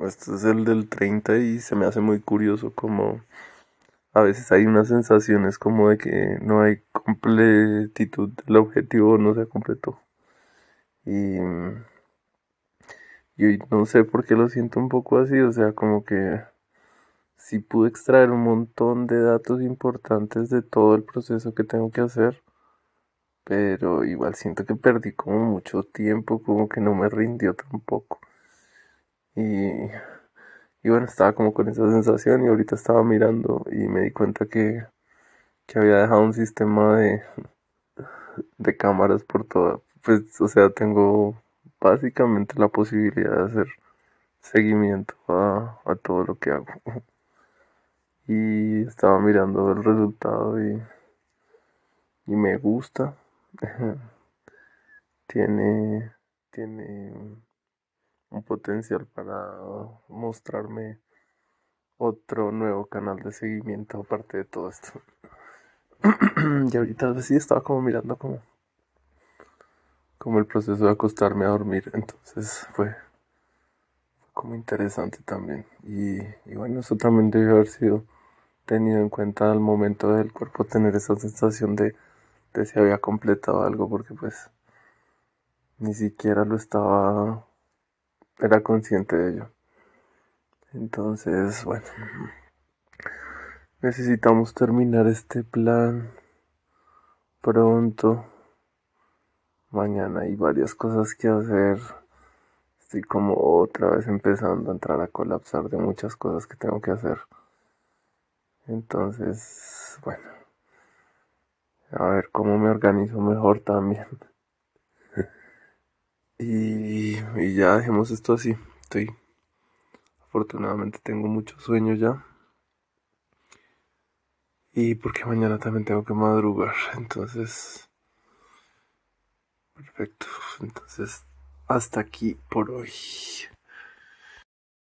Este es el del 30 y se me hace muy curioso como a veces hay unas sensaciones como de que no hay completitud, el objetivo no se completó. Y, y no sé por qué lo siento un poco así, o sea, como que sí pude extraer un montón de datos importantes de todo el proceso que tengo que hacer, pero igual siento que perdí como mucho tiempo, como que no me rindió tampoco. Y, y bueno, estaba como con esa sensación y ahorita estaba mirando y me di cuenta que, que había dejado un sistema de, de cámaras por toda, pues, o sea, tengo básicamente la posibilidad de hacer seguimiento a, a todo lo que hago. Y estaba mirando el resultado y, y me gusta. tiene, tiene un potencial para mostrarme otro nuevo canal de seguimiento aparte de todo esto. y ahorita sí estaba como mirando como, como el proceso de acostarme a dormir. Entonces fue, como interesante también. Y, y, bueno, eso también debe haber sido tenido en cuenta al momento del cuerpo tener esa sensación de, de si había completado algo, porque pues ni siquiera lo estaba era consciente de ello. Entonces, bueno, necesitamos terminar este plan pronto. Mañana hay varias cosas que hacer. Estoy como otra vez empezando a entrar a colapsar de muchas cosas que tengo que hacer. Entonces, bueno, a ver cómo me organizo mejor también. Y, y ya dejemos esto así. Estoy. Afortunadamente tengo mucho sueño ya. Y porque mañana también tengo que madrugar. Entonces. Perfecto. Entonces, hasta aquí por hoy.